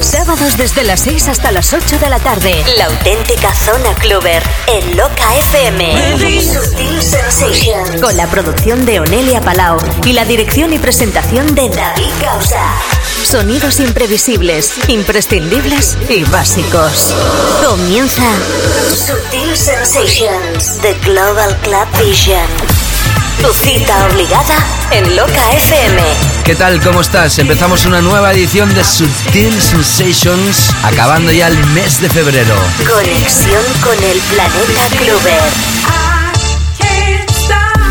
Sábados desde las 6 hasta las 8 de la tarde. La auténtica zona cluber en Loca FM. Sutil Sensations. Con la producción de Onelia Palau y la dirección y presentación de David Causa. Sonidos imprevisibles, imprescindibles y básicos. Comienza Sutil Sensations, The Global Club Vision. Tu cita obligada en Loca FM. ¿Qué tal? ¿Cómo estás? Empezamos una nueva edición de Sutil Sensations, acabando ya el mes de febrero. Conexión con el planeta Clover.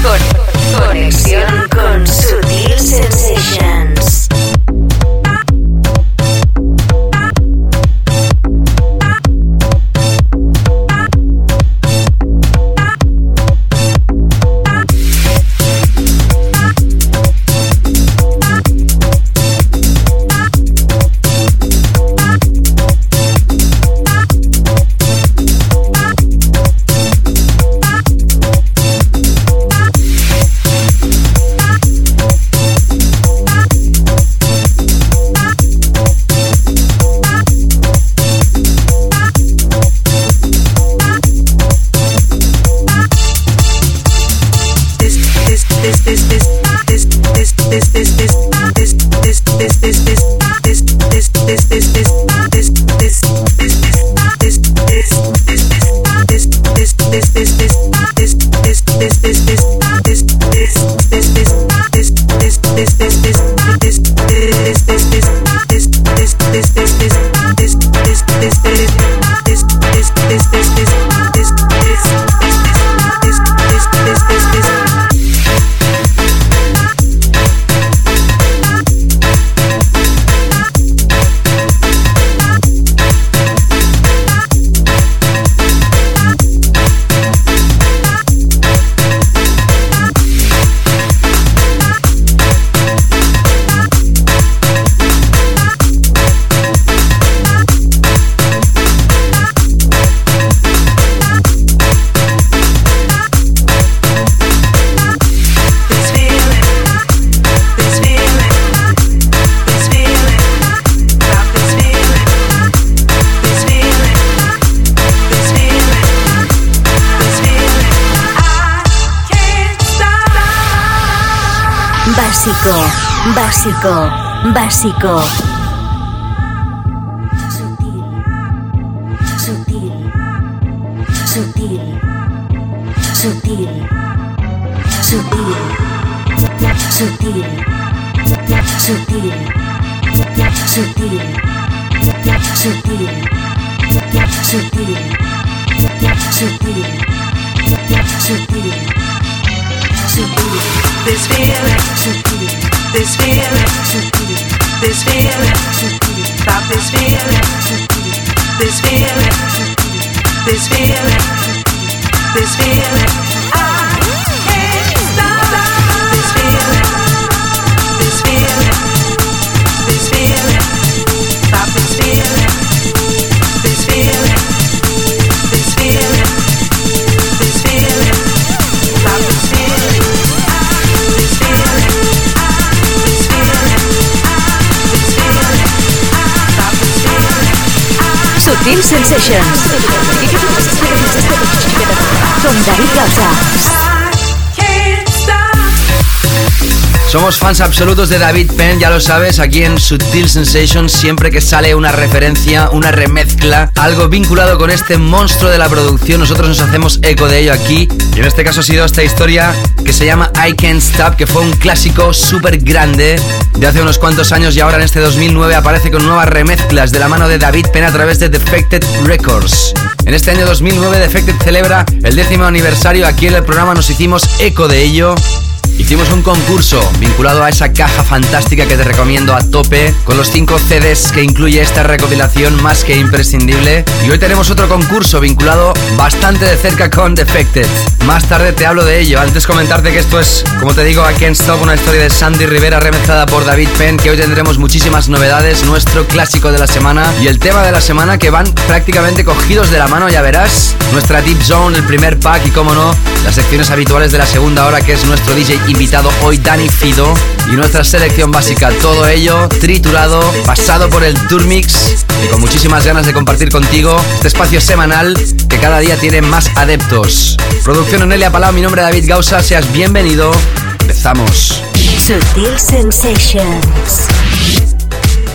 Con- conexión con Sutil Sensations. Básico, básico. Sutil, sutil, sutil, sutil, sutil, sutil, sutil, sutil, sutil, sutil, sutil, sutil. This feeling, this feeling, this feeling, stop this feeling, this feeling, this feeling, this feeling. Sutil Sensations. Con David Gausa. Somos fans absolutos de David Penn, ya lo sabes, aquí en Sutil Sensations, siempre que sale una referencia, una remezcla, algo vinculado con este monstruo de la producción, nosotros nos hacemos eco de ello aquí. Y en este caso ha sido esta historia que se llama I Can't Stop, que fue un clásico súper grande de hace unos cuantos años y ahora en este 2009 aparece con nuevas remezclas de la mano de David Penn a través de Defected Records. En este año 2009 Defected celebra el décimo aniversario, aquí en el programa nos hicimos eco de ello Hicimos un concurso vinculado a esa caja fantástica que te recomiendo a tope, con los 5 CDs que incluye esta recopilación más que imprescindible. Y hoy tenemos otro concurso vinculado bastante de cerca con Defected. Más tarde te hablo de ello. Antes comentarte que esto es, como te digo, I Can't Stop, una historia de Sandy Rivera remezclada por David Penn, que hoy tendremos muchísimas novedades, nuestro clásico de la semana y el tema de la semana que van prácticamente cogidos de la mano, ya verás. Nuestra Deep Zone, el primer pack y, como no, las secciones habituales de la segunda hora, que es nuestro DJ invitado hoy, Danny Fido, y nuestra selección básica. Todo ello triturado, pasado por el Tourmix y con muchísimas ganas de compartir contigo este espacio semanal que cada día tiene más adeptos. Producción Onelia Palau, mi nombre es David Gausa, seas bienvenido. Empezamos. Sutil Sensations.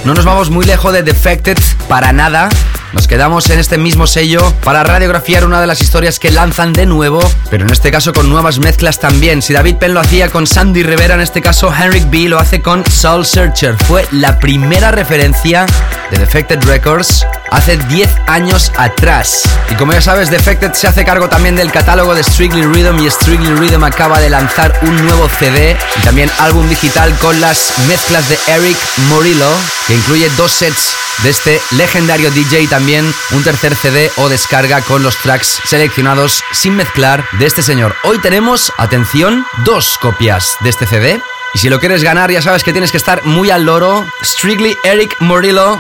No nos vamos muy lejos de Defected para nada. Nos quedamos en este mismo sello para radiografiar una de las historias que lanzan de nuevo, pero en este caso con nuevas mezclas también. Si David Penn lo hacía con Sandy Rivera, en este caso Henrik B lo hace con Soul Searcher. Fue la primera referencia de Defected Records hace 10 años atrás. Y como ya sabes, Defected se hace cargo también del catálogo de Strictly Rhythm y Strictly Rhythm acaba de lanzar un nuevo CD y también álbum digital con las mezclas de Eric Morillo, que incluye dos sets de este legendario DJ y también un tercer CD o descarga con los tracks seleccionados sin mezclar de este señor. Hoy tenemos, atención, dos copias de este CD. Y si lo quieres ganar, ya sabes que tienes que estar muy al loro. Strictly Eric Morillo.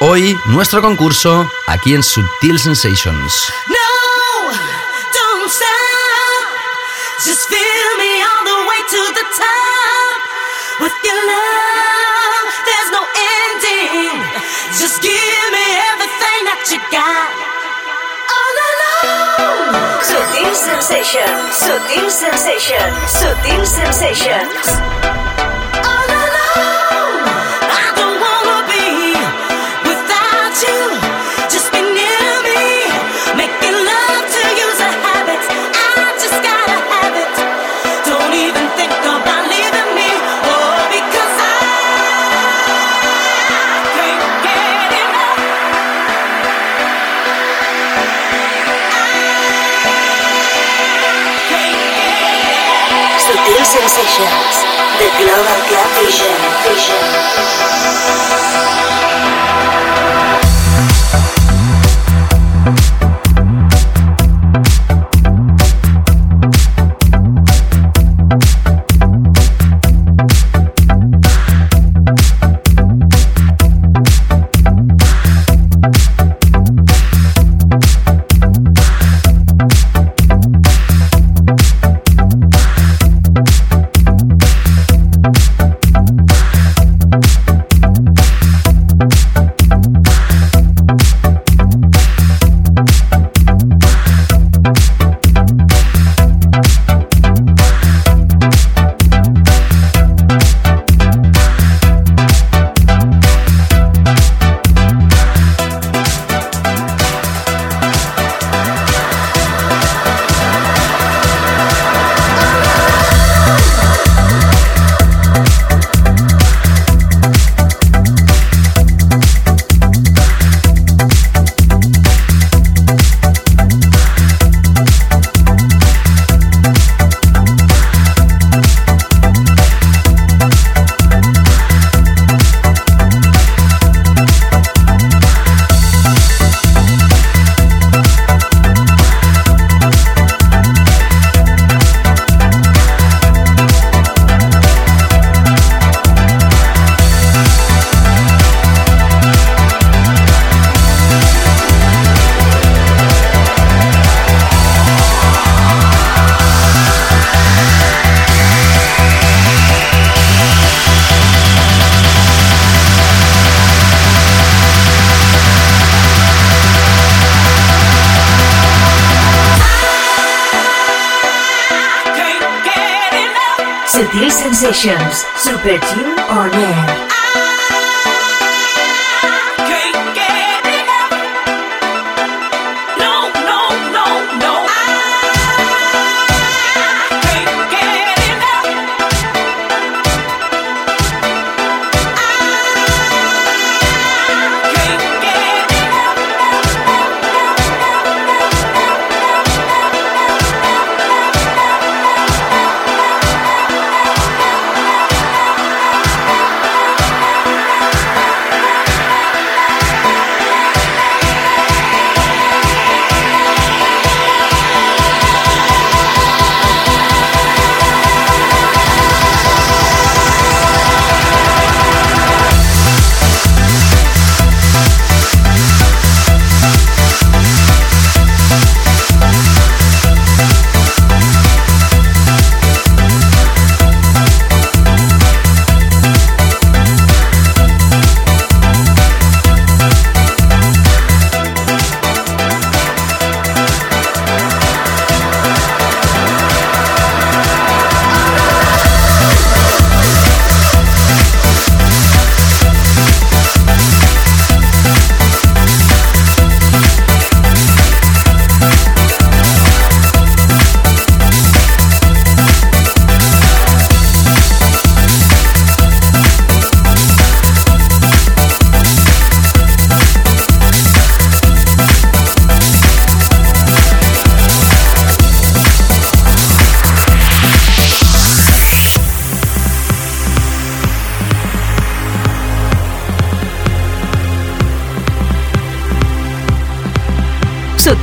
Hoy, nuestro concurso aquí en Subtil Sensations. No, don't stop. Just feel me all the way to the top. With your love, there's no ending. Just give me everything that you got. All alone. Sutil Sensations. Sutil Sensations. Sutil Sensations. Sensations. The Global Club Vision. Vision.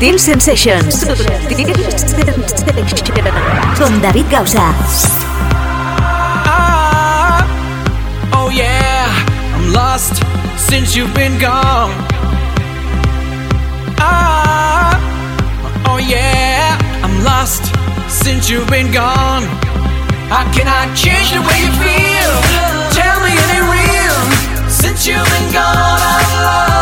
Sutil Sensations. Sutil Con David Gausa. Ah, oh yeah, I'm lost since you've been gone. Ah, oh yeah, I'm lost since you've been gone. How can I change the way you feel? Tell me it ain't real. Since you've been gone, I've lost.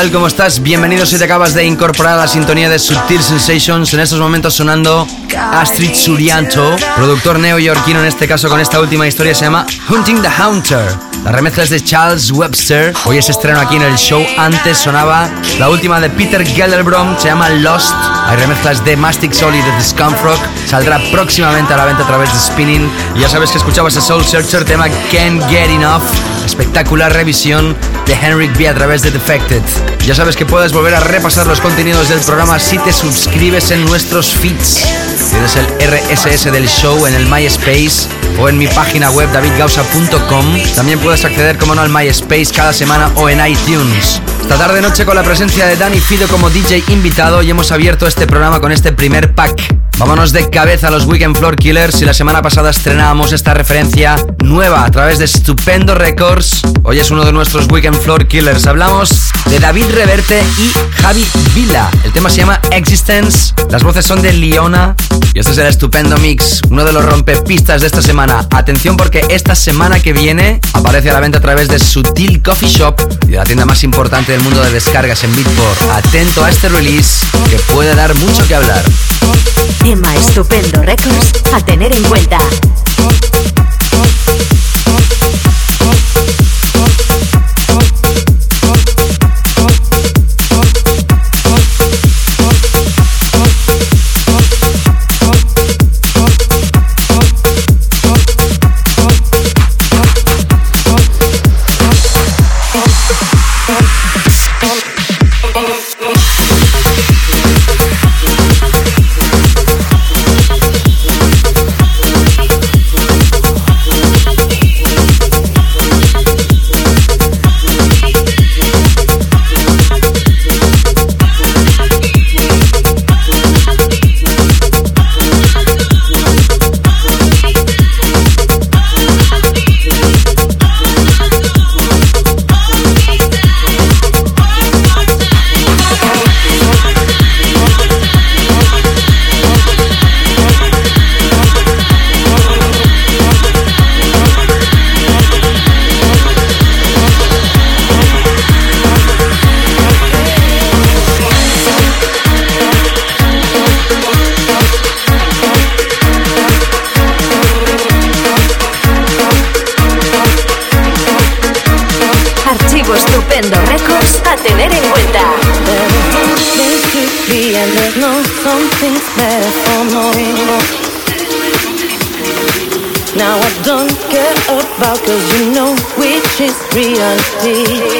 Tal? ¿Cómo estás? Bienvenido si te acabas de incorporar a la sintonía de Subtil Sensations. En estos momentos sonando Astrid Surianto, productor neoyorquino en este caso con esta última historia se llama Hunting the Hunter. La remezcla es de Charles Webster. Hoy es estreno aquí en el show. Antes sonaba la última de Peter Gellerbrom, se llama Lost. Hay remezclas de Mastic y de Scumfrog. Saldrá próximamente a la venta a través de Spinning. Y ya sabes que escuchabas a Soul Searcher, tema Can't Get Enough. Espectacular revisión de Henrik B a través de Defected. Ya sabes que puedes volver a repasar los contenidos del programa si te suscribes en nuestros feeds. Tienes el RSS del show en el MySpace o en mi página web davidgausa.com. También puedes acceder, como no, al MySpace cada semana o en iTunes. Esta tarde noche con la presencia de Danny Fido como DJ invitado y hemos abierto este programa con este primer pack. Vámonos de cabeza a los Weekend Floor Killers y la semana pasada estrenábamos esta referencia nueva a través de Stupendo Records. Hoy es uno de nuestros Weekend Floor Killers. Hablamos de David Reverte y Javi Vila. El tema se llama Existence. Las voces son de Liona. Y este es el estupendo mix, uno de los rompepistas de esta semana. Atención porque esta semana que viene aparece a la venta a través de Sutil Coffee Shop y de la tienda más importante del mundo de descargas en Beatport. Atento a este release que puede dar mucho que hablar. Tema Estupendo Records a tener en cuenta. Cause you know which is reality.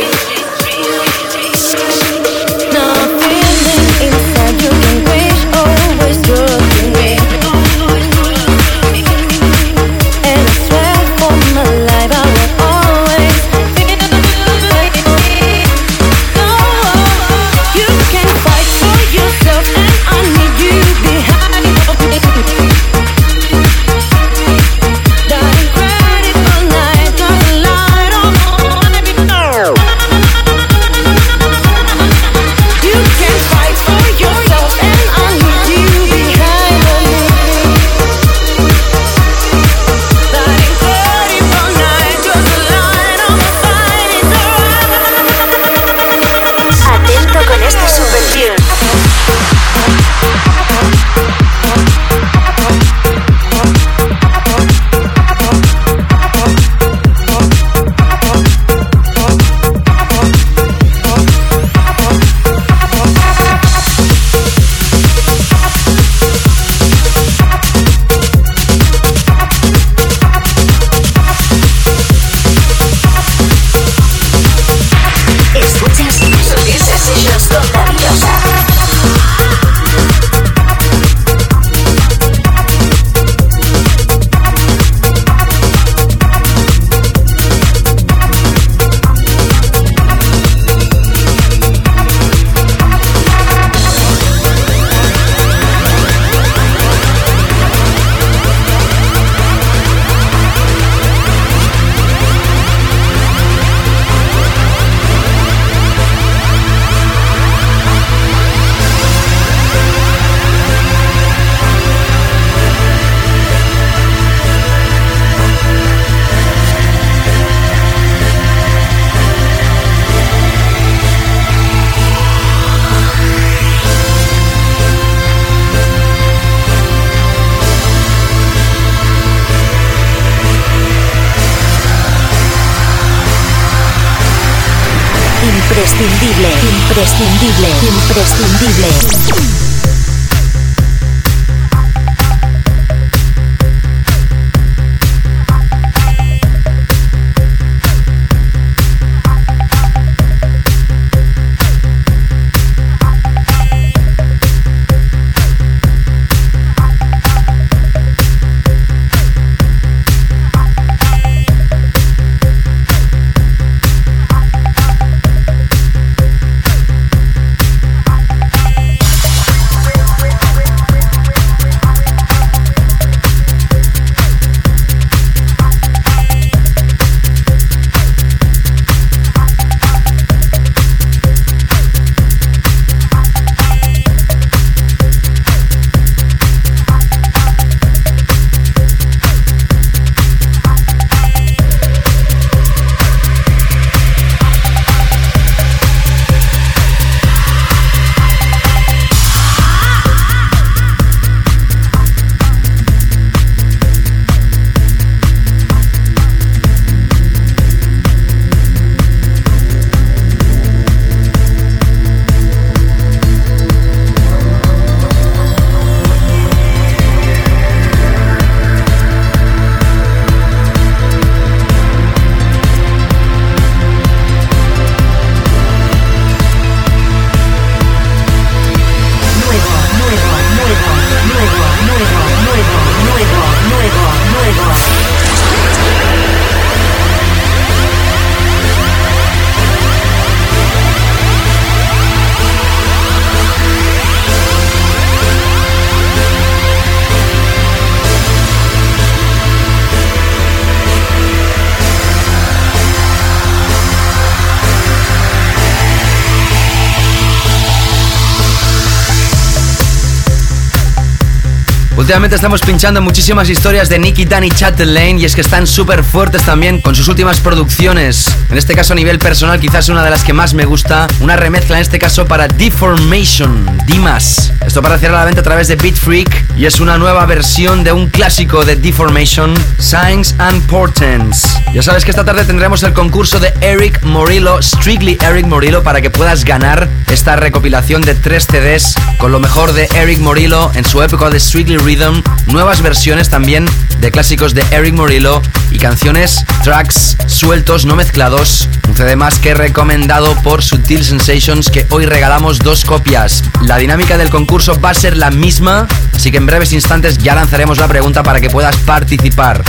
Últimamente estamos pinchando muchísimas historias de Nicky, Dan y Chatelaine y es que están súper fuertes también con sus últimas producciones. En este caso a nivel personal quizás una de las que más me gusta, una remezcla en este caso para Deformation, Dimas. Esto aparecerá a la venta a través de Beat Freak y es una nueva versión de un clásico de Deformation, Signs and Portents. Ya sabes que esta tarde tendremos el concurso de Eric Morillo, Strictly Eric Morillo, para que puedas ganar esta recopilación de tres CDs con lo mejor de Eric Morillo en su época de Strictly Rhythm, nuevas versiones también de clásicos de Eric Morillo y canciones, tracks sueltos, no mezclados. Un CD más que recomendado por Sutil Sensations que hoy regalamos dos copias. La dinámica del concurso va a ser la misma, así que en breves instantes ya lanzaremos la pregunta para que puedas participar.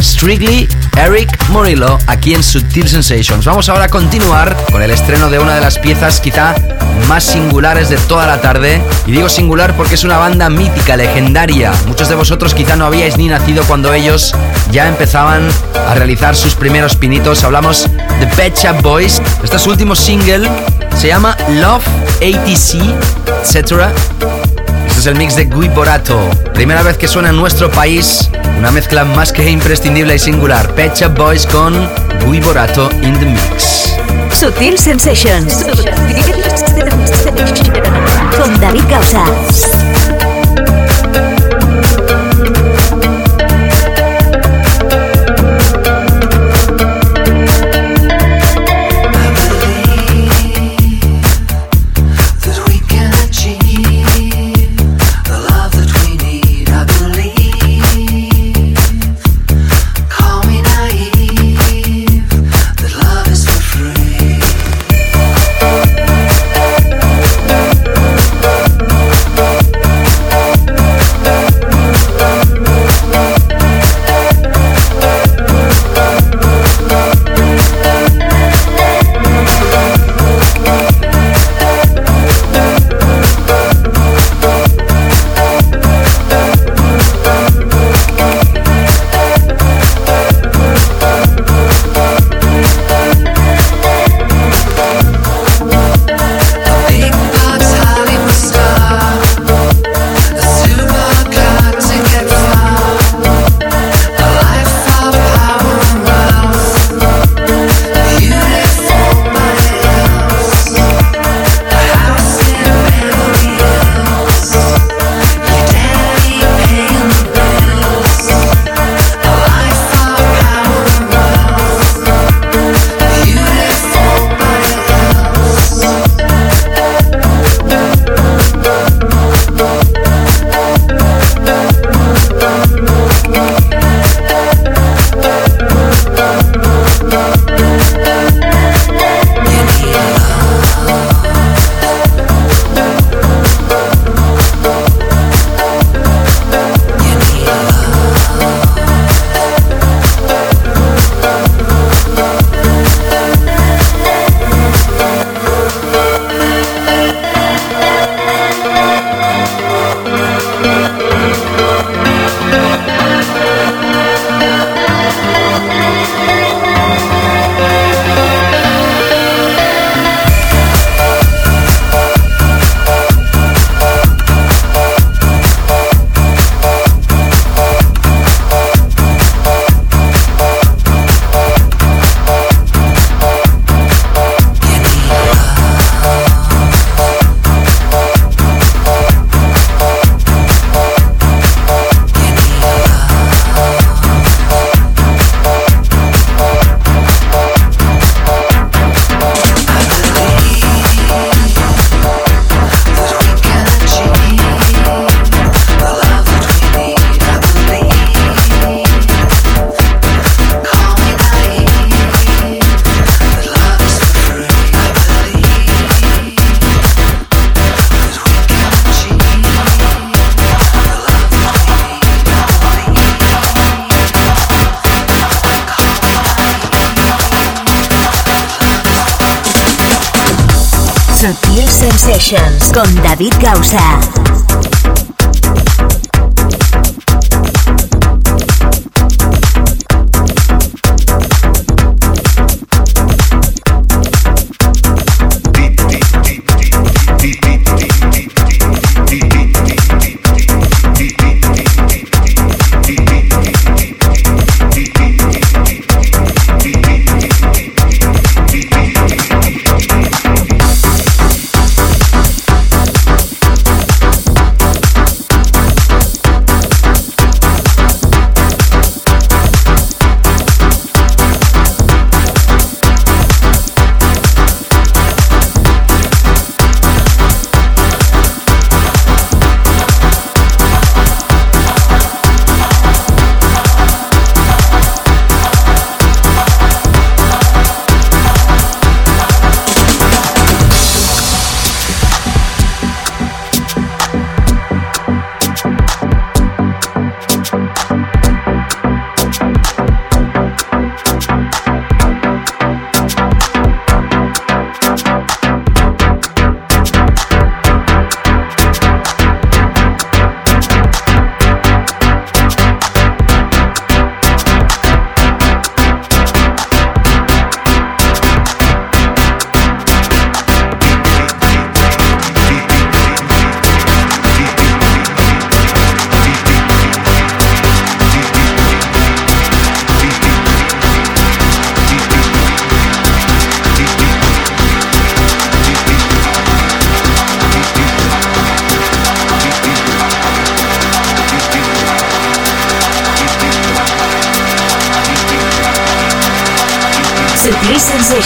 Strictly Eric Morillo aquí en Sutil Sensations. Vamos ahora a continuar con el estreno de una de las piezas quizá más singulares de toda la tarde. Y digo singular porque es una banda mítica, legendaria. Muchos de vosotros quizá no habíais ni nacido cuando ellos ya empezaban a realizar sus primeros pinitos. Hablamos de Pet Shop Boys. Este es su último single. Se llama Love, ATC, etc. El mix de Gui Borato. Primera vez que suena en nuestro país. Una mezcla más que imprescindible y singular. Shop Boys con Gui Borato in the mix. Sutil Sensations. Con David Causa.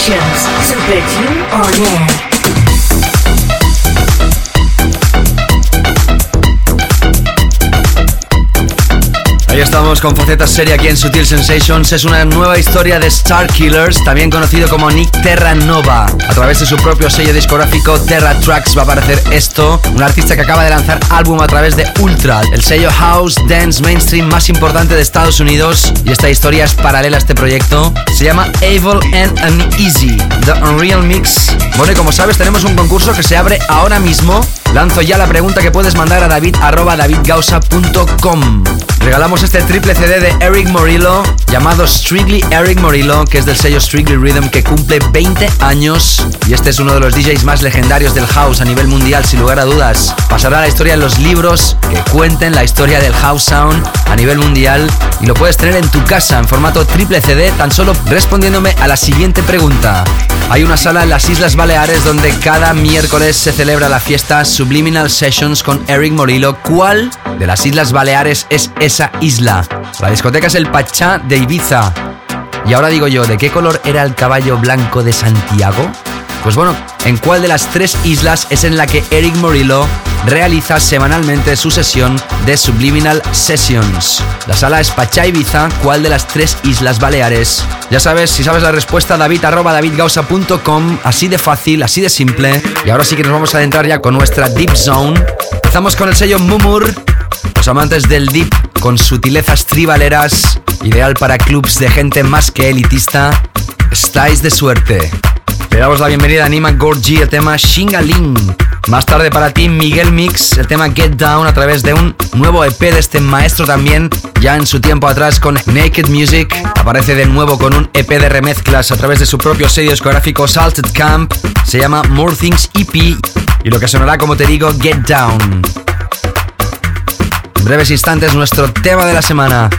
Sessions to put you are air. Estamos con faceta seria aquí en Sutil Sensations. Es una nueva historia de Star Killers, también conocido como Nick Terra Nova. A través de su propio sello discográfico Terra Tracks va a aparecer esto, un artista que acaba de lanzar álbum a través de Ultra, el sello house dance mainstream más importante de Estados Unidos. Y esta historia es paralela a este proyecto. Se llama Evil and Uneasy, The Unreal Mix. Bueno, y como sabes, tenemos un concurso que se abre ahora mismo. Lanzo ya la pregunta que puedes mandar a david arroba davidgausa.com. Regalamos este triple CD de Eric Morillo llamado Strictly Eric Morillo, que es del sello Strictly Rhythm, que cumple 20 años. Y este es uno de los DJs más legendarios del house a nivel mundial, sin lugar a dudas. Pasará a la historia en los libros que cuenten la historia del house sound a nivel mundial. Y lo puedes tener en tu casa en formato triple CD, tan solo respondiéndome a la siguiente pregunta. Hay una sala en las Islas Baleares donde cada miércoles se celebra la fiesta Subliminal Sessions con Eric Morillo. ¿Cuál de las Islas Baleares es esa isla? La discoteca es el Pachá de Ibiza. Y ahora digo yo, ¿de qué color era el caballo blanco de Santiago? Pues bueno, ¿en cuál de las tres islas es en la que Eric Morillo realiza semanalmente su sesión de Subliminal Sessions? La sala es Pachá Ibiza, ¿cuál de las tres islas baleares? Ya sabes, si sabes la respuesta, david arroba davidgausa.com, así de fácil, así de simple. Y ahora sí que nos vamos a adentrar ya con nuestra Deep Zone. Empezamos con el sello Mumur, los amantes del deep con sutilezas tribaleras, ideal para clubs de gente más que elitista. Estáis de suerte. Le damos la bienvenida a Nima Gorgi, el tema Shingaling. Más tarde para ti, Miguel Mix, el tema Get Down a través de un nuevo EP de este maestro también, ya en su tiempo atrás con Naked Music. Aparece de nuevo con un EP de remezclas a través de su propio sello discográfico Salted Camp. Se llama More Things EP y lo que sonará, como te digo, Get Down. Breves instantes, nuestro tema de la semana.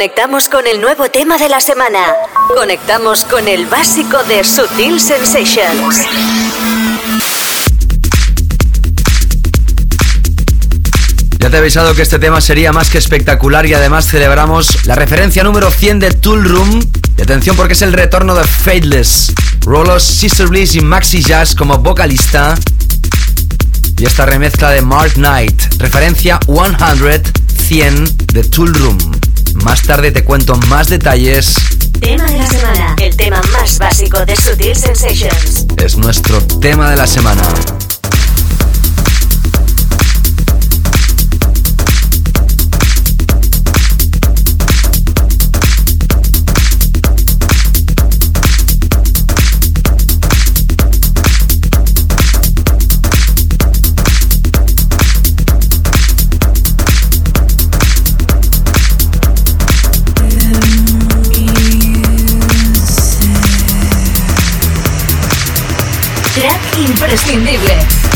Conectamos con el nuevo tema de la semana. Conectamos con el básico de Sutil Sensations. Ya te he avisado que este tema sería más que espectacular y además celebramos la referencia número 100 de Tool Room. Y atención porque es el retorno de Fateless, Rolos, Sister Bliss y Maxi Jazz como vocalista. Y esta remezcla de Mark Knight, referencia 100, 100 de Tool Room. Más tarde te cuento más detalles. Tema de la semana. El tema más básico de Sutil Sensations. Es nuestro tema de la semana. Imprescindible.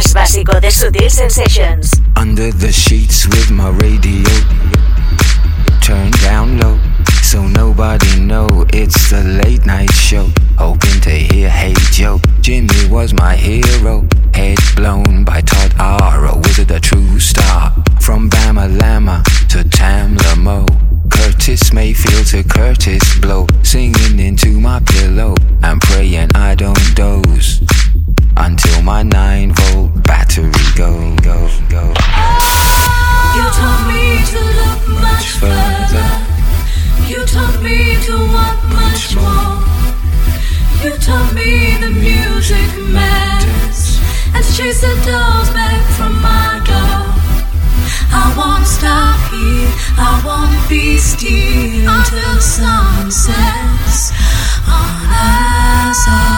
más básico de Sutil Sensations. Under the sheets with my radio turned down low, so nobody know it's the late night show. Hoping to hear Hey Joe. Jimmy was my hero, head blown by Todd R. A wizard, a true star. From Bama Lama to Tam Lamo. Curtis Mayfield to Curtis Blow, singing into my pillow and praying I don't doze victory. Go, go, go. You told me to look much further. You told me to want much more. You told me the music matters. And to chase the dolls back from my door. I won't stop here. I won't be still until sun sets on us.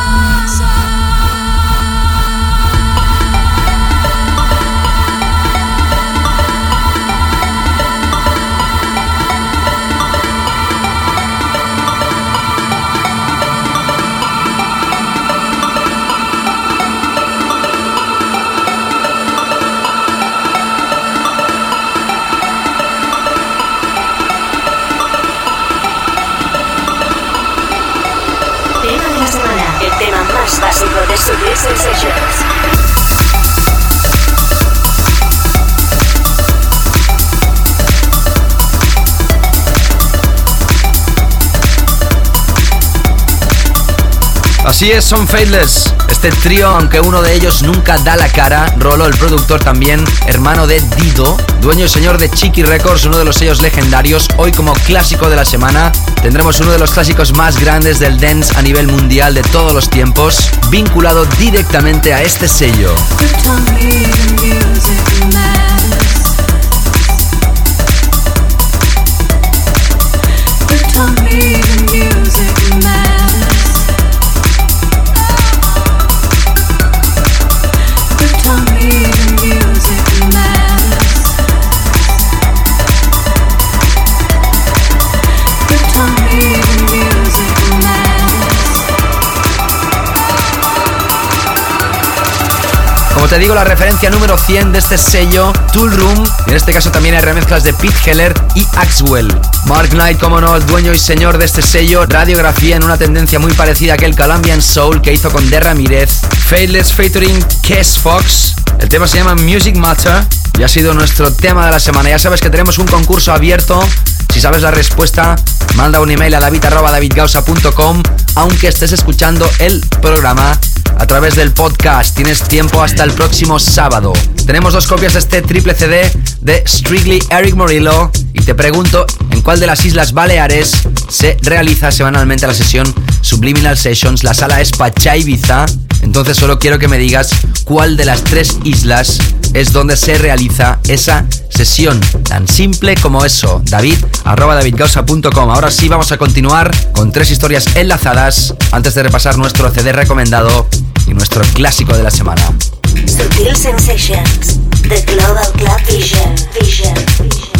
Así es, son Faithless. Este trío, aunque uno de ellos nunca da la cara, Rolo, el productor también, hermano de Dido, dueño y señor de Chiqui Records, uno de los sellos legendarios, hoy como clásico de la semana, tendremos uno de los clásicos más grandes del dance a nivel mundial de todos los tiempos, vinculado directamente a este sello. Te digo, la referencia número 100 de este sello, Tool Room, en este caso también hay remezclas de Pete Heller y Axwell. Mark Knight, como no, el dueño y señor de este sello, radiografía en una tendencia muy parecida a aquel Colombian Soul que hizo con Der Ramírez, Faithless featuring Kes Fox. El tema se llama Music Matter y ha sido nuestro tema de la semana. Ya sabes que tenemos un concurso abierto. Si sabes la respuesta, manda un email a david.davidgausa.com aunque estés escuchando el programa a través del podcast. Tienes tiempo hasta el próximo sábado. Tenemos dos copias de este triple CD de Strictly Eric Morillo y te pregunto en cuál de las Islas Baleares se realiza semanalmente la sesión Subliminal Sessions. La sala es Pacha Ibiza. Entonces solo quiero que me digas cuál de las tres islas es donde se realiza esa sesión. Tan simple como eso. David, arroba davidgausa.com. Ahora sí vamos a continuar con tres historias enlazadas antes de repasar nuestro CD recomendado y nuestro clásico de la semana. Sutil Sensations. The Global Club Vision. Vision.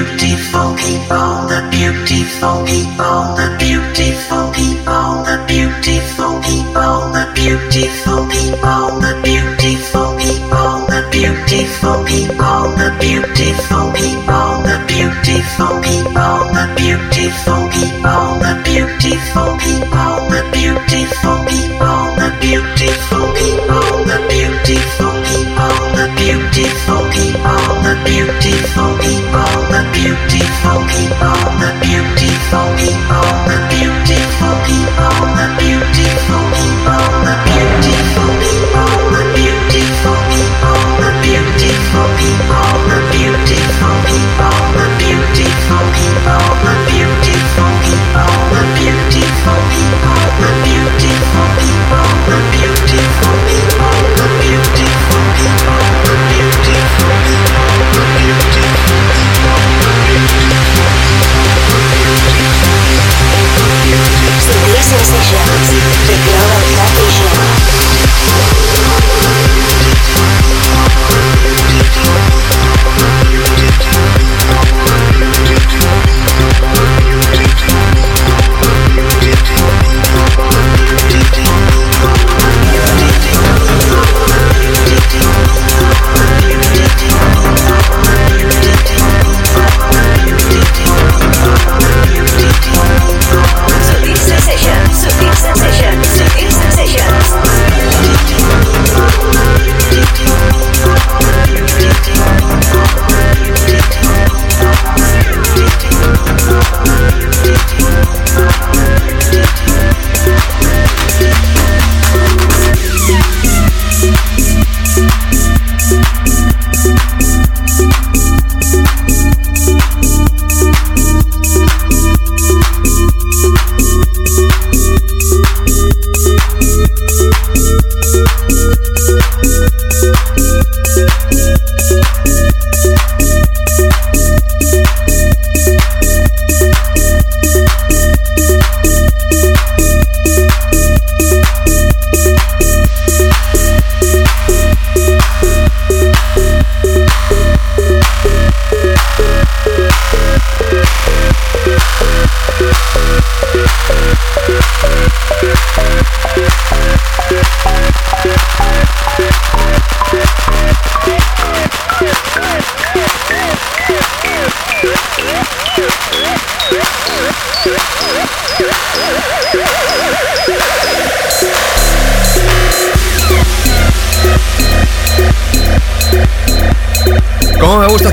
Beautiful people, the beautiful people, the beautiful people, the beautiful people, the beautiful people, the beautiful people, the beautiful people, the beautiful people, the beautiful people, the beautiful people, the beautiful people, the beautiful people, the beautiful people, the beautiful people, the beautiful people, the beautiful people, the beautiful people, the beautiful people, the beautiful people, the beautiful people, the beautiful people, the beautiful people, the beautiful people.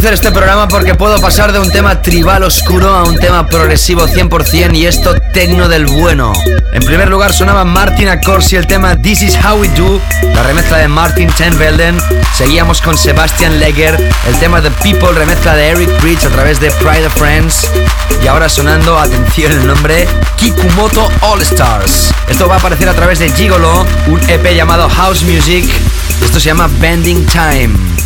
Hacer este programa porque puedo pasar de un tema tribal oscuro a un tema progresivo 100% y esto tecno del bueno. En primer lugar sonaba Martin Accorsi el tema This Is How We Do, la remezcla de Martin Ten Velden. Seguíamos con Sebastian Legger, el tema The People, remezcla de Eric Bridge a través de Pride of Friends. Y ahora sonando, atención el nombre, Kikumoto All Stars. Esto va a aparecer a través de Gigolo, un EP llamado House Music. Esto se llama Bending Time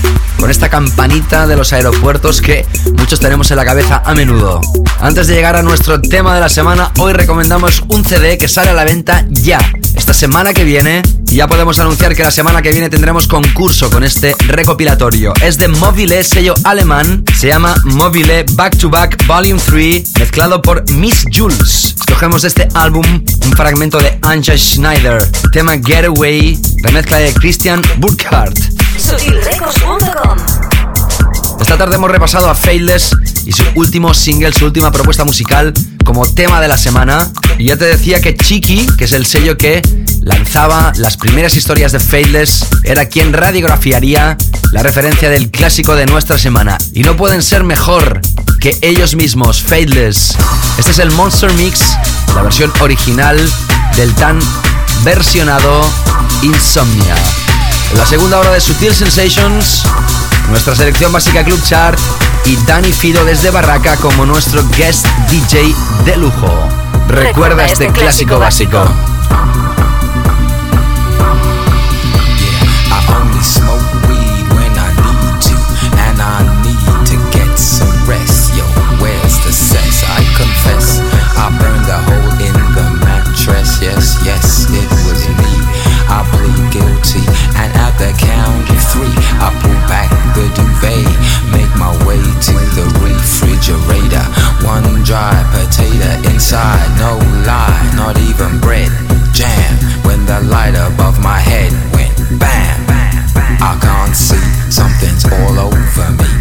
con esta campanita de los aeropuertos que muchos tenemos en la cabeza a menudo. Antes de llegar a nuestro tema de la semana, hoy recomendamos un CD que sale a la venta ya. Esta semana que viene, ya podemos anunciar que la semana que viene tendremos concurso con este recopilatorio. Es de Mobile, sello alemán, se llama Mobile Back to Back Volume 3, mezclado por Miss Jules. Escogemos este álbum un fragmento de Anja Schneider, tema Getaway, remezcla de Christian Burkhardt. Esta tarde hemos repasado a Faithless y su último single, su última propuesta musical como tema de la semana. Y ya te decía que Chiqui, que es el sello que lanzaba las primeras historias de Faithless, era quien radiografiaría la referencia del clásico de nuestra semana. Y no pueden ser mejor que ellos mismos, Faithless. Este es el Monster Mix, la versión original del tan versionado Insomnia. La segunda hora de Sutil Sensations, nuestra selección básica Club Chart y Dani Fido desde Barraca como nuestro guest DJ de lujo. Recuerda, Recuerda este, este clásico, básico. yes, yes, it was me. I. guilty. And at the count of three, I pull back the duvet, make my way to the refrigerator. One dry potato inside, no lie, not even bread. Jam when the light above my head went bam. I can't see, something's all over me.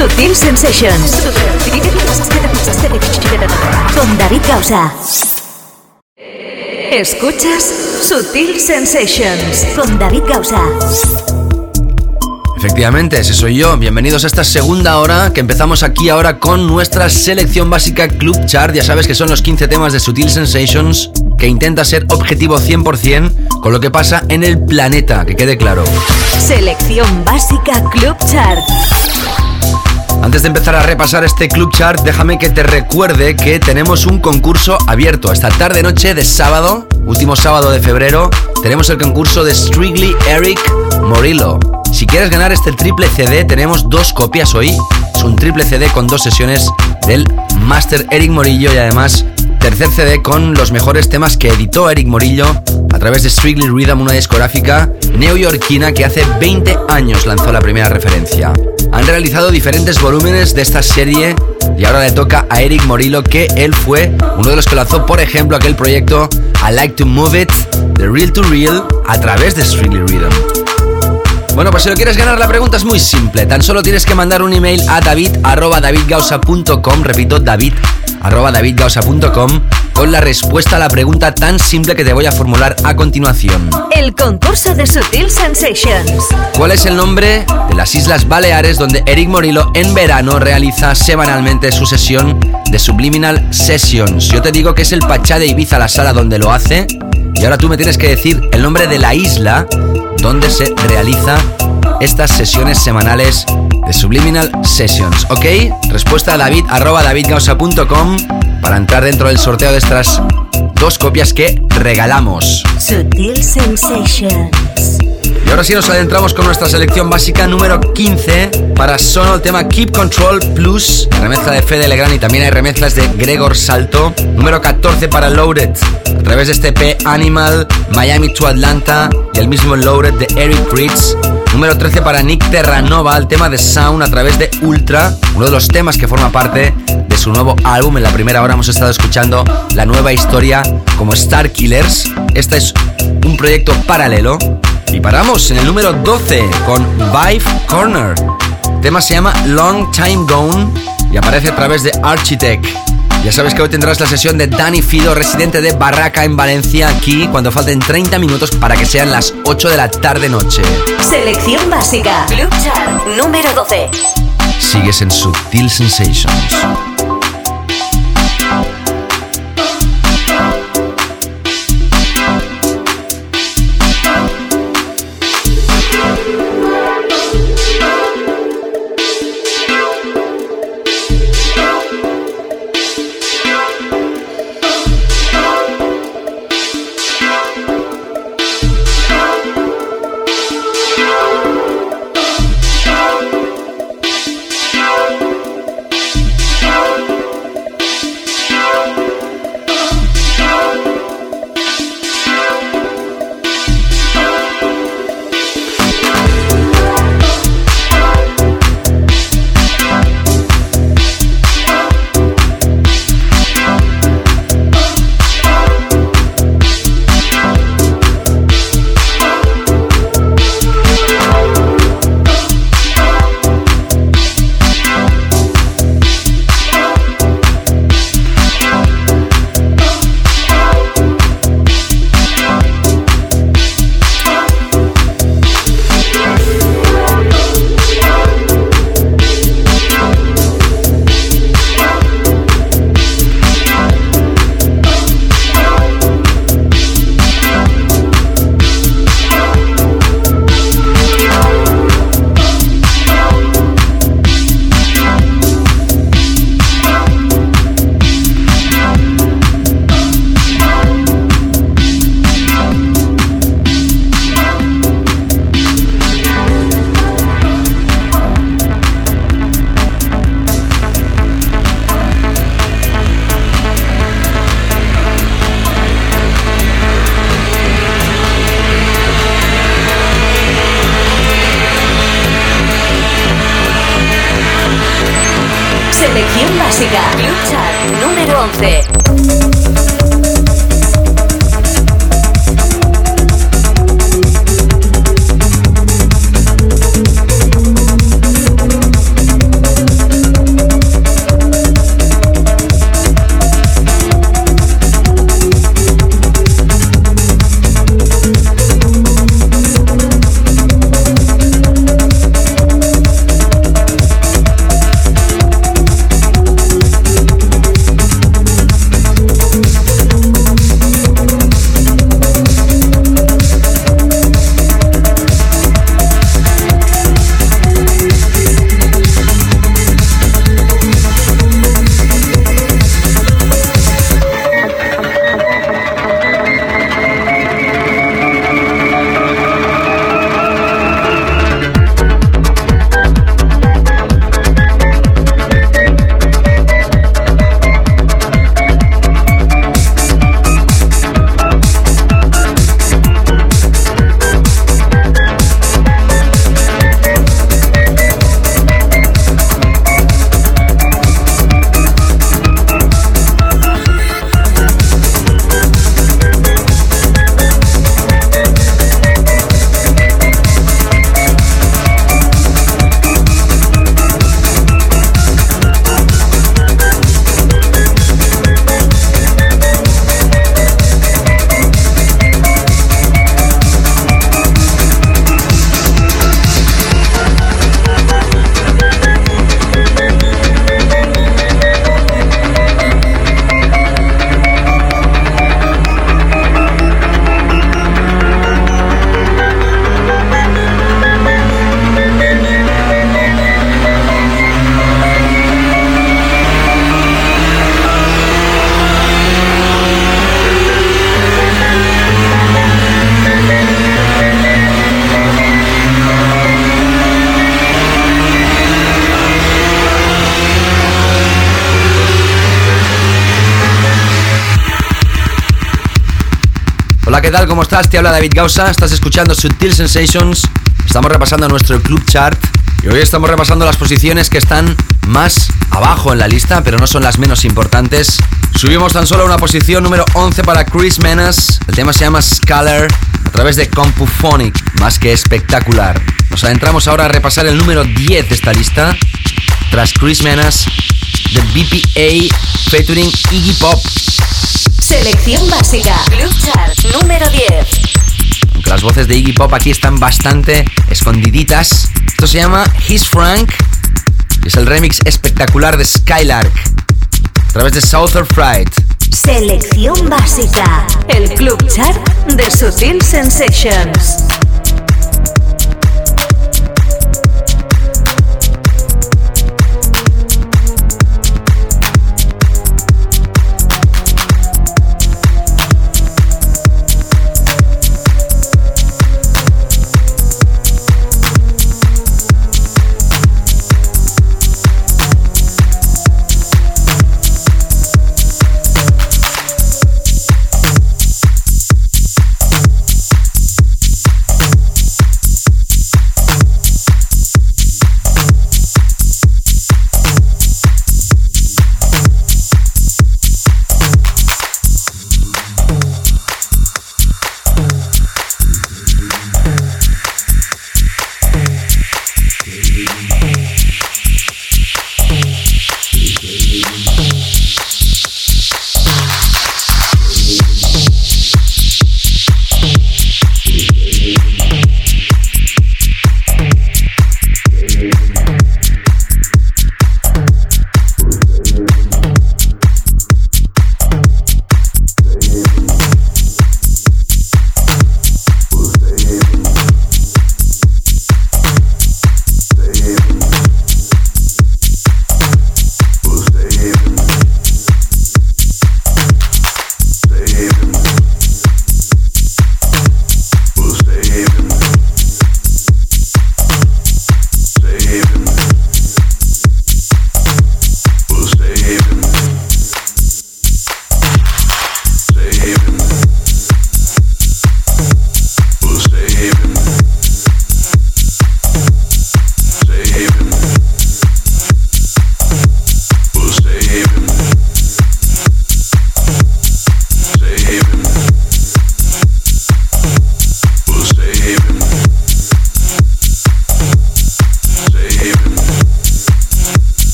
Sutil Sensations. Con David Gausa. Escuchas Sutil Sensations. Con David Gausa. Efectivamente, ese soy yo. Bienvenidos a esta segunda hora que empezamos aquí ahora con nuestra selección básica Club Chart. Ya sabes que son los 15 temas de Sutil Sensations que intenta ser objetivo 100% con lo que pasa en el planeta, que quede claro. Selección básica Club Chart. Antes de empezar a repasar este Club Chart, déjame que te recuerde que tenemos un concurso abierto. Esta tarde noche de sábado, último sábado de febrero, tenemos el concurso de Strictly Eric Morillo. Si quieres ganar este triple CD, tenemos dos copias hoy. Es un triple CD con dos sesiones del Master Eric Morillo y además tercer CD con los mejores temas que editó Eric Morillo a través de Strictly Rhythm, una discográfica neoyorquina que hace 20 años lanzó la primera referencia. Han realizado diferentes volúmenes de esta serie y ahora le toca a Eric Morillo que él fue uno de los que lanzó, por ejemplo, aquel proyecto I Like to Move It, de Real to Real, a través de Strictly Rhythm. Bueno, pues si lo quieres ganar, la pregunta es muy simple. Tan solo tienes que mandar un email a david.davidgausa.com, repito, david.davidgausa.com, con la respuesta a la pregunta tan simple que te voy a formular a continuación. El concurso de Sutil Sensations. ¿Cuál es el nombre de las Islas Baleares donde Eric Morillo en verano realiza semanalmente su sesión de Subliminal Sessions? Yo te digo que es el Pachá de Ibiza, la sala donde lo hace. Y ahora tú me tienes que decir el nombre de la isla donde se realiza estas sesiones semanales de Subliminal Sessions, ¿ok? Respuesta a david arroba davidgausa.com para entrar dentro del sorteo de estas dos copias que regalamos. Sutil Sensations. Y ahora sí nos adentramos con nuestra selección básica número 15 para Sono el tema Keep Control Plus, la remezcla de Fede Legrand y también hay remezclas de Gregor Salto. Número 14 para Loaded, a través de este EP Animal, Miami to Atlanta y el mismo Loaded de Eric Ritz. Número 13 para Nick Terranova, el tema de Sound a través de Ultra, uno de los temas que forma parte de su nuevo álbum. En la primera hora hemos estado escuchando la nueva historia como Star Killers. Este es un proyecto paralelo. Y paramos en el número 12 con Vive Corner. El tema se llama Long Time Gone y aparece a través de Architect. Ya sabes que hoy tendrás la sesión de Dani Fido, residente de Barraca en Valencia, aquí cuando falten 30 minutos para que sean las 8 de la tarde-noche. Selección básica Club Chart número 12. Sigues en Subtil Sensations. ¿Qué tal? ¿Cómo estás? Te habla David Gausa, estás escuchando Sutil Sensations, estamos repasando nuestro club chart y hoy estamos repasando las posiciones que están más abajo en la lista, pero no son las menos importantes. Subimos tan solo una posición número 11 para Chris Menas, el tema se llama Scalar a través de Compuphonic, más que espectacular. Nos adentramos ahora a repasar el número 10 de esta lista, tras Chris Menas, de BPA featuring Iggy Pop. Selección básica. Club Chart número 10. Aunque las voces de Iggy Pop aquí están bastante escondiditas. Esto se llama He's Frank y es el remix espectacular de Skylark a través de Southern Fright. Selección básica. El Club Chart de Sutil Sensations.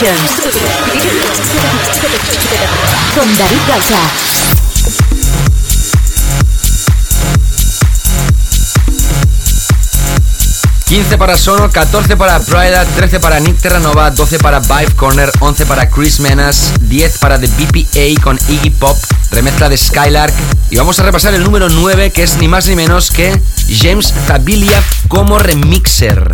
Sensations. Con David Gausa. ...15 para Sono, 14 para Prida, 13 para Nick Terranova, 12 para Vibe Corner, 11 para Chris Menas, 10 para The BPA con Iggy Pop, remezcla de Skylark. Y vamos a repasar el número 9, que es ni más ni menos que James Zabilia como remixer.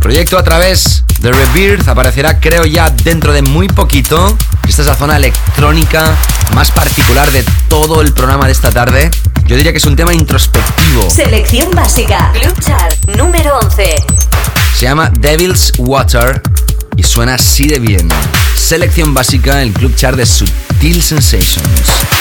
Proyecto a través de Rebirth aparecerá creo ya dentro de muy poquito. Esta es la zona electrónica más particular de todo el programa de esta tarde. Yo diría que es un tema introspectivo. Selección básica. Club Chart número 11. Se llama Devil's Water y suena así de bien. Selección básica, el club chart de Sutil Sensations.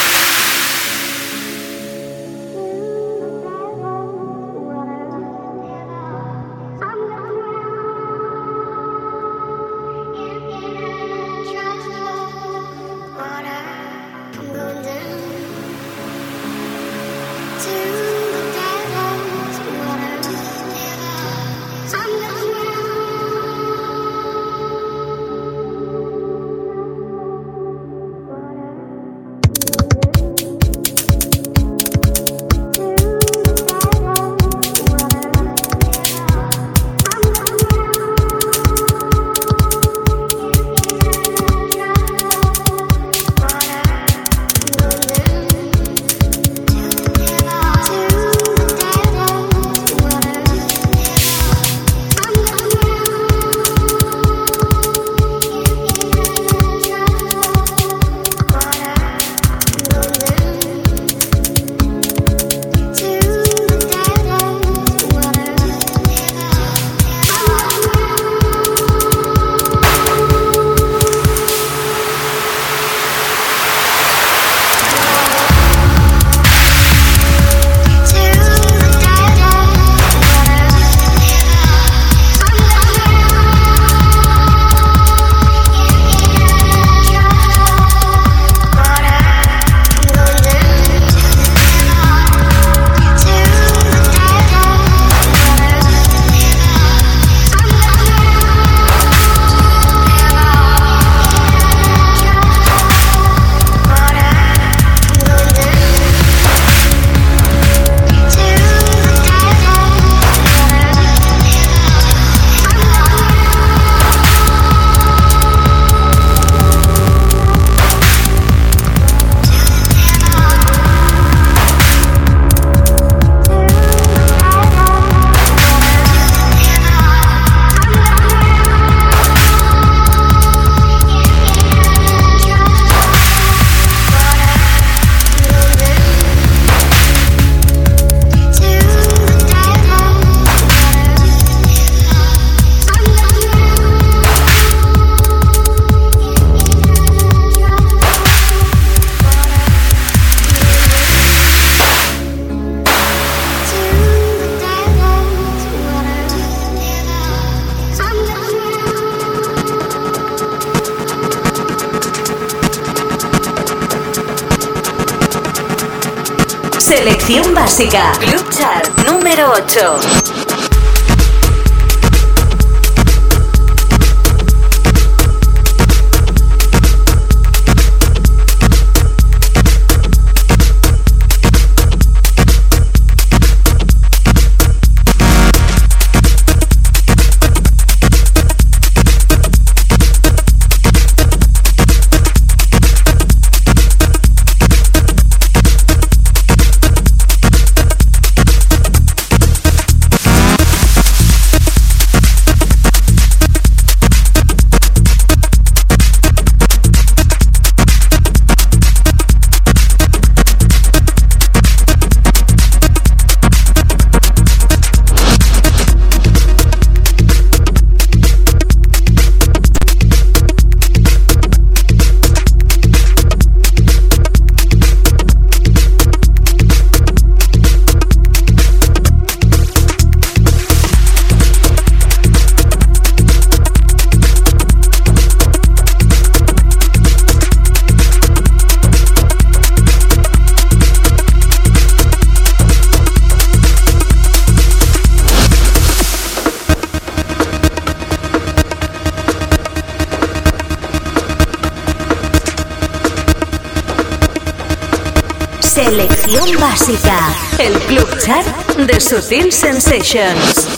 El club chat de Sutil Sensations.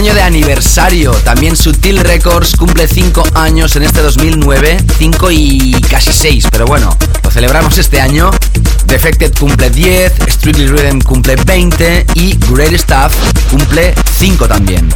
Año de aniversario. También Sutil Records cumple 5 años en este 2009. 5 y casi 6, pero bueno, lo celebramos este año. Defected cumple 10, Strictly Rhythm cumple 20 y Great Stuff cumple 5 también.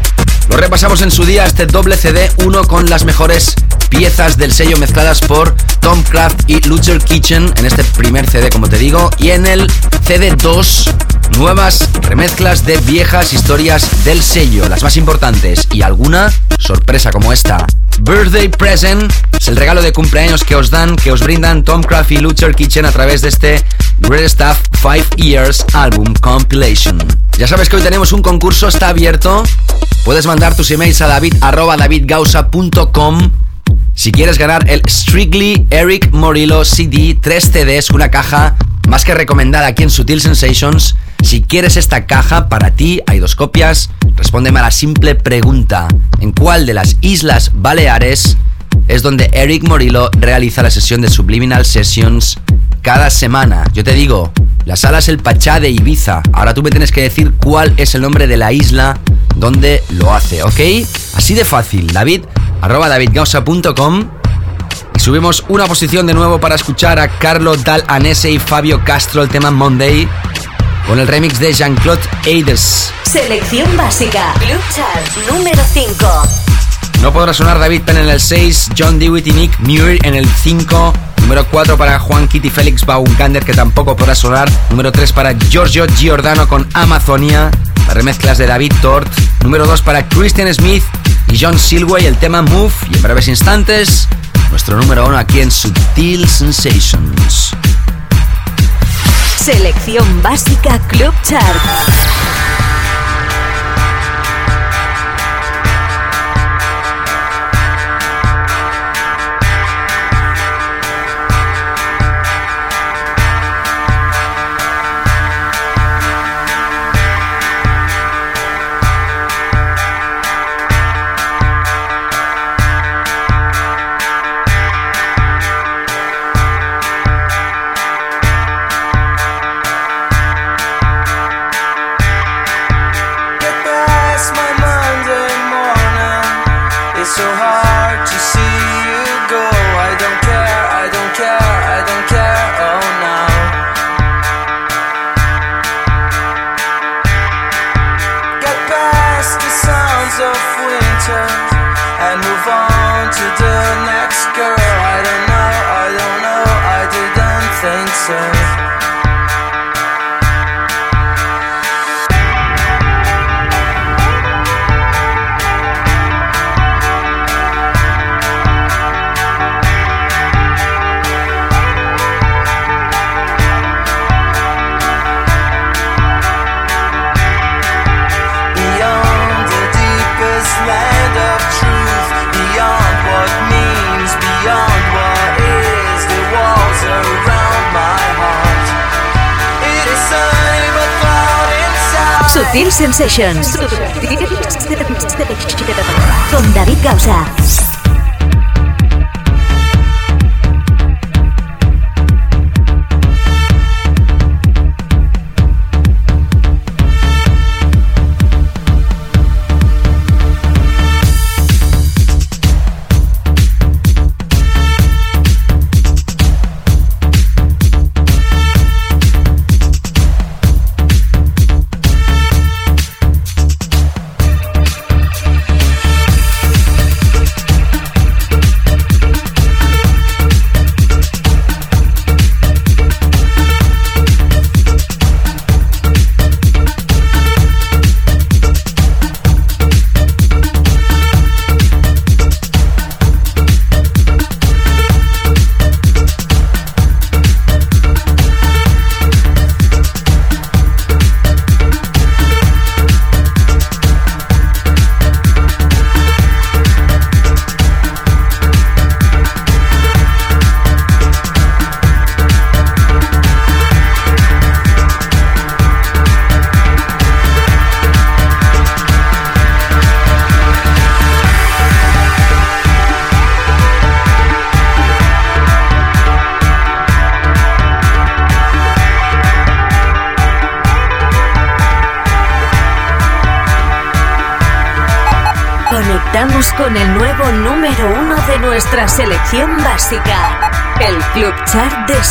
Lo repasamos en su día este doble CD, uno con las mejores piezas del sello mezcladas por Tom Craft y Luther Kitchen en este primer CD, como te digo, y en el CD 2 nuevas remezclas de viejas historias del sello, las más importantes y alguna sorpresa como esta. Birthday Present es el regalo de cumpleaños que os dan, que os brindan Tom Craft y Luther Kitchen a través de este Great Stuff 5 Years Album Compilation. Ya sabes que hoy tenemos un concurso, está abierto. Puedes mandar tus emails a david arroba davidgausa.com si quieres ganar el Strictly Eric Morillo CD, 3 CDs, una caja más que recomendada aquí en Sutil Sensations. Si quieres esta caja para ti, hay dos copias. Respóndeme a la simple pregunta: ¿en cuál de las Islas Baleares es donde Eric Morillo realiza la sesión de Subliminal Sessions cada semana? Yo te digo, la sala es el Pachá de Ibiza. Ahora tú me tienes que decir cuál es el nombre de la isla donde lo hace, ¿ok? Así de fácil. David arroba davidgausa.com y subimos una posición de nuevo para escuchar a Carlo Dal Anese y Fabio Castro el tema Monday con el remix de Jean-Claude Aides. Selección básica. Club Chart número 5. No podrá sonar David Penn en el 6, John Dewitt y Nick Muir en el 5, número 4 para Juan Kitty Félix Baumgander que tampoco podrá sonar, número 3 para Giorgio Giordano con Amazonia, las remezclas de David Tort, número 2 para Christian Smith y John Silway el tema Move y en breves instantes nuestro número 1 aquí en Sutil Sensations. Selección básica Club Chart. Sutil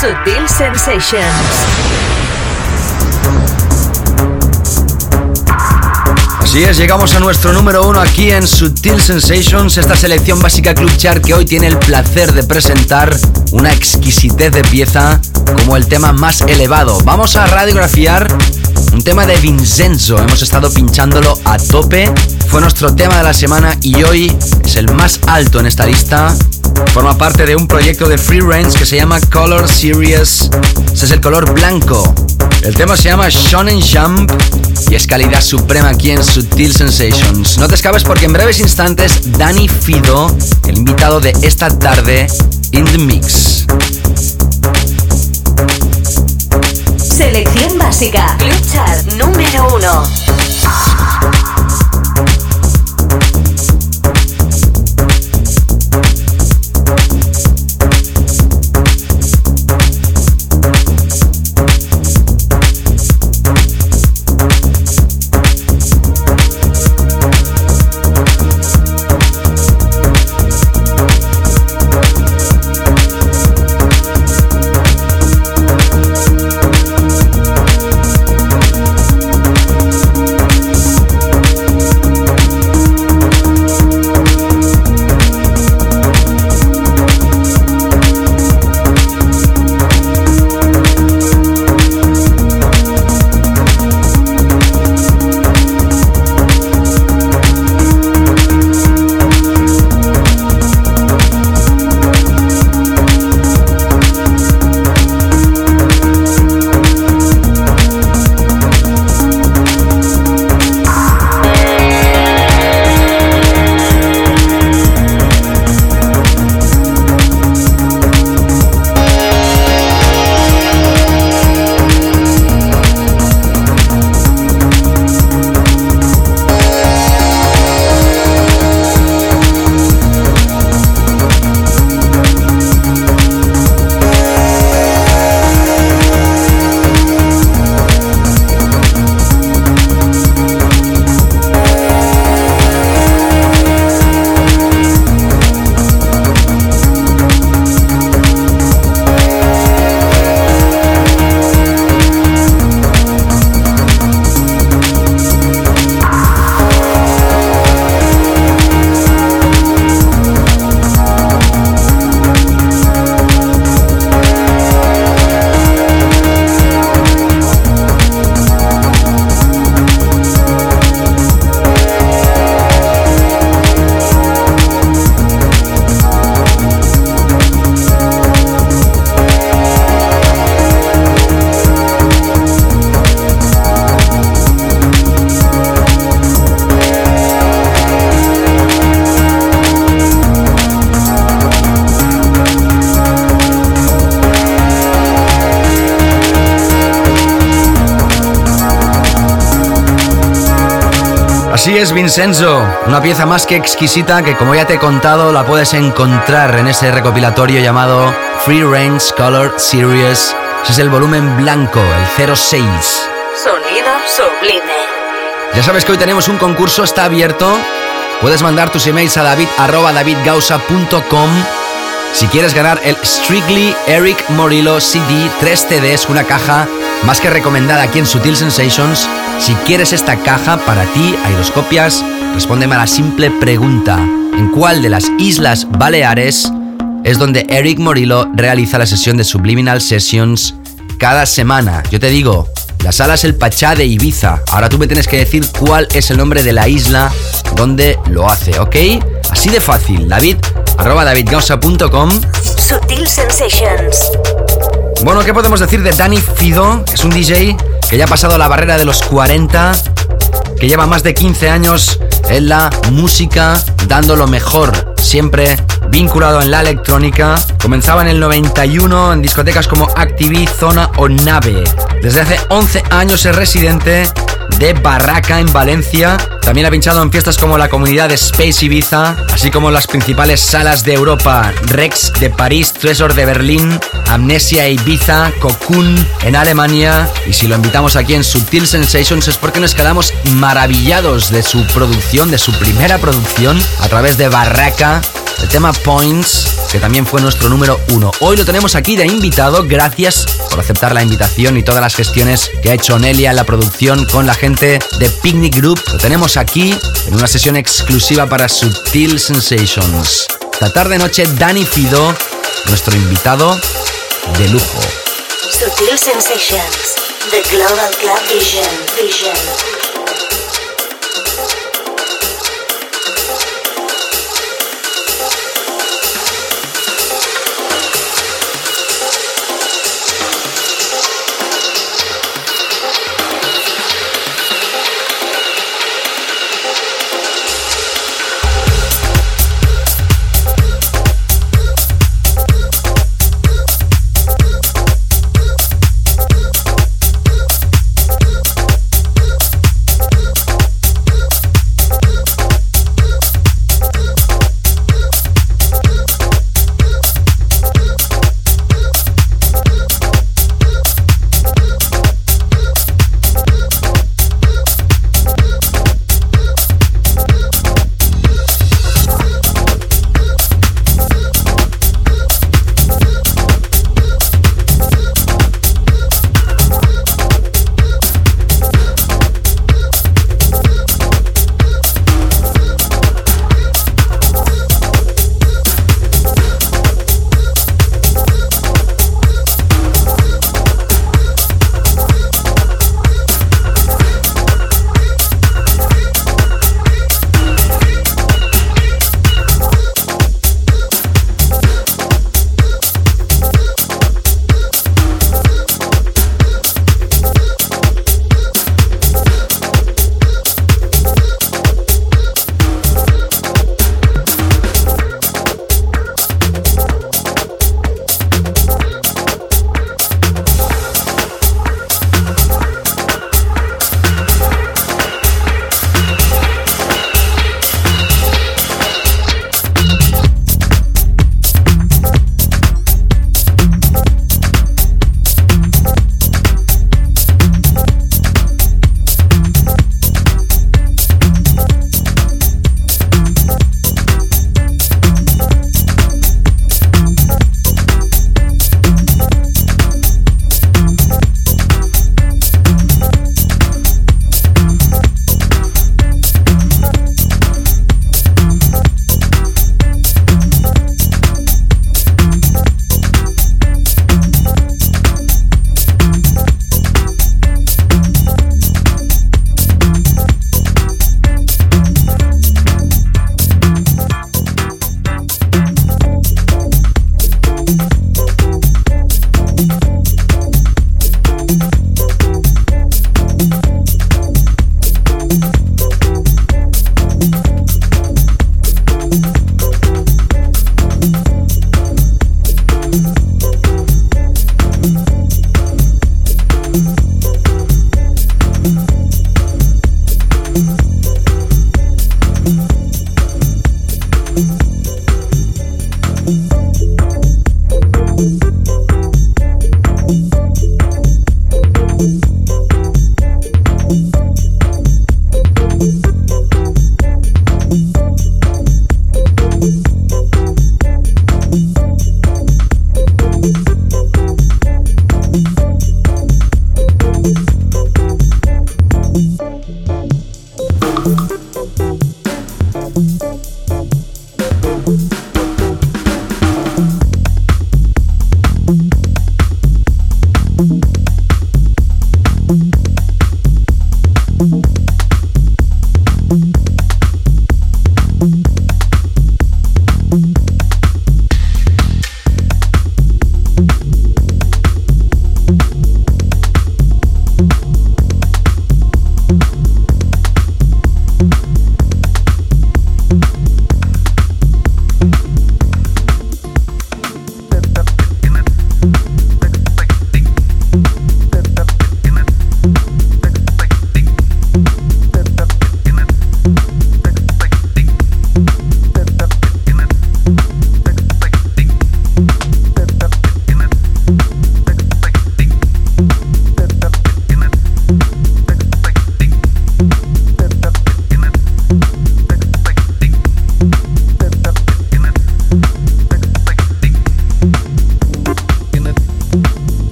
Sutil Sensations. Así es, llegamos a nuestro número uno aquí en Sutil Sensations, esta selección básica Club Chart que hoy tiene el placer de presentar una exquisitez de pieza como el tema más elevado. Vamos a radiografiar un tema de Vincenzo, hemos estado pinchándolo a tope, fue nuestro tema de la semana y hoy es el más alto en esta lista. Forma parte de un proyecto de Free Range que se llama Color Series. Ese es el color blanco. El tema se llama Shonen Jump y es calidad suprema aquí en Sutil Sensations. No te escapes porque en breves instantes Danny Fido, el invitado de esta tarde, in the mix. Selección básica, Club Chart número uno. Así es, Vincenzo, una pieza más que exquisita que como ya te he contado la puedes encontrar en ese recopilatorio llamado Free Range Color Series. Ese es el volumen blanco, el 06. Sonido sublime. Ya sabes que hoy tenemos un concurso, está abierto. Puedes mandar tus emails a david arroba davidgausa.com si quieres ganar el Strictly Eric Morillo CD 3 CDs, una caja más que recomendada aquí en Sutil Sensations. Si quieres esta caja para ti, hay dos copias. Respóndeme a la simple pregunta: ¿en cuál de las Islas Baleares es donde Eric Morillo realiza la sesión de Subliminal Sessions cada semana? Yo te digo, la sala es el Pachá de Ibiza. Ahora tú me tienes que decir cuál es el nombre de la isla donde lo hace, ¿ok? Así de fácil. David, arroba davidgausa.com. Sutil Sensations. Bueno, ¿qué podemos decir de Danny Fido? Es un DJ que ya ha pasado la barrera de los 40, que lleva más de 15 años en la música, dando lo mejor, siempre vinculado en la electrónica. Comenzaba en el 91 en discotecas como Activi, Zona o Nave. Desde hace 11 años es residente de Barraca en Valencia. También ha pinchado en fiestas como la comunidad de Space Ibiza, así como las principales salas de Europa, Rex de París, Tresor de Berlín, Amnesia Ibiza, Cocoon en Alemania. Y si lo invitamos aquí en Subtil Sensations es porque nos quedamos maravillados de su producción, de su primera producción, a través de Barraca, el tema Points, que también fue nuestro número uno. Hoy lo tenemos aquí de invitado, gracias por aceptar la invitación y todas las gestiones que ha hecho Nelia en la producción con la gente de Picnic Group. Lo tenemos aquí en una sesión exclusiva para Subtil Sensations. Esta tarde noche, Dani Fido, nuestro invitado de lujo. Sutil Sensations. The Global Club. Vision.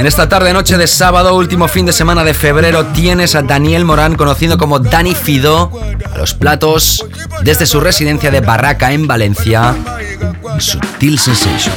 En esta tarde noche de sábado, último fin de semana de febrero, tienes a Daniel Morán, conocido como Dani Fido, a los platos desde su residencia de Barraca en Valencia. Sutil Sensations.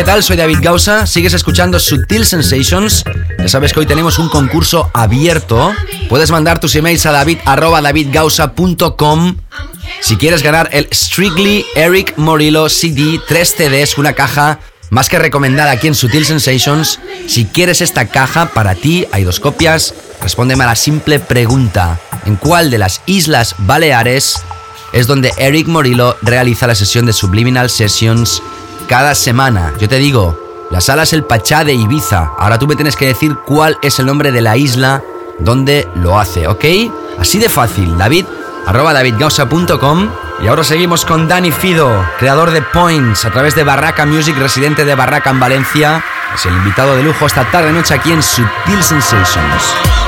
¿Qué tal? Soy David Gausa. Sigues escuchando Sutil Sensations. Ya sabes que hoy tenemos un concurso abierto. Puedes mandar tus emails a david@davidgausa.com si quieres ganar el Strictly Eric Morillo CD 3 CDs, una caja más que recomendada aquí en Sutil Sensations. Si quieres esta caja para ti, hay dos copias. Respóndeme a la simple pregunta: ¿en cuál de las Islas Baleares es donde Eric Morillo realiza la sesión de Subliminal Sessions cada semana. Yo te digo, la sala es el Pachá de Ibiza. Ahora tú me tienes que decir cuál es el nombre de la isla donde lo hace, ¿ok? Así de fácil, David, arroba davidgausa.com. Y ahora seguimos con Dani Fido, creador de Points, a través de Barraca Music, residente de Barraca en Valencia. Es el invitado de lujo esta tarde noche aquí en Sutil Sensations.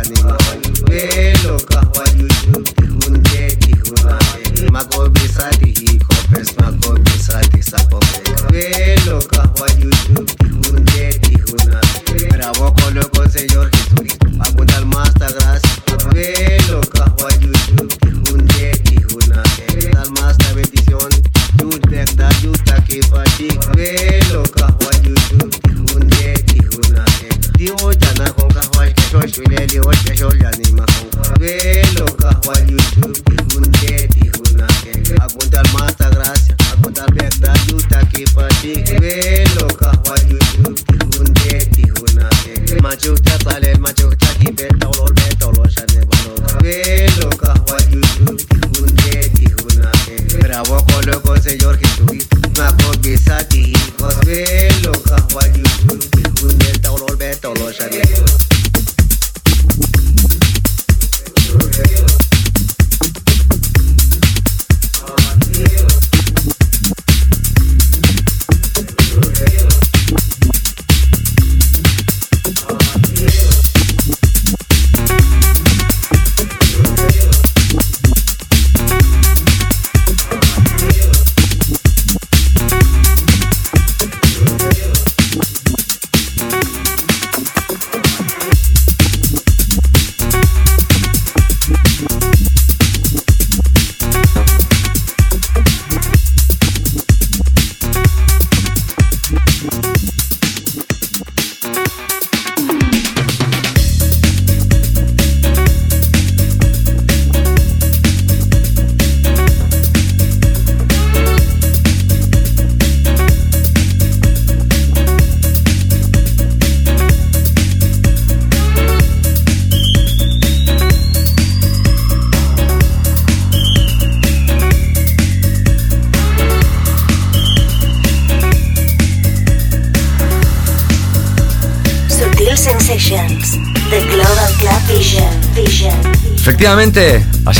O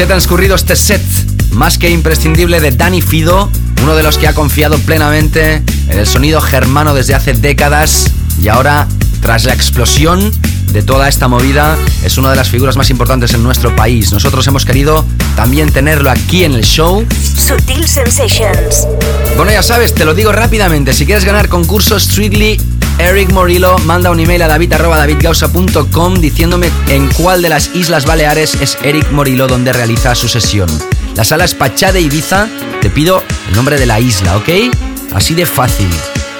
así ha transcurrido este set más que imprescindible de Danny Fido, uno de los que ha confiado plenamente en el sonido germano desde hace décadas y ahora, tras la explosión de toda esta movida, es una de las figuras más importantes en nuestro país. Nosotros hemos querido también tenerlo aquí en el show. Sutil Sensations. Bueno, ya sabes, te lo digo rápidamente. Si quieres ganar concurso Strictly Eric Morillo, manda un email a david.davidgausa.com diciéndome en cuál de las Islas Baleares es Eric Morillo donde realiza su sesión. La sala es Pachá de Ibiza. Te pido el nombre de la isla, ¿ok? Así de fácil.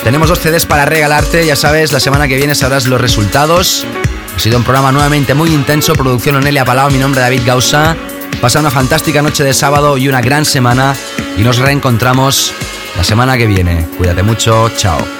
Tenemos dos CDs para regalarte, ya sabes, la semana que viene sabrás los resultados. Ha sido un programa nuevamente muy intenso, producción Onelia Palau, mi nombre es David Gausa. Pasa una fantástica noche de sábado y una gran semana y nos reencontramos la semana que viene. Cuídate mucho, chao.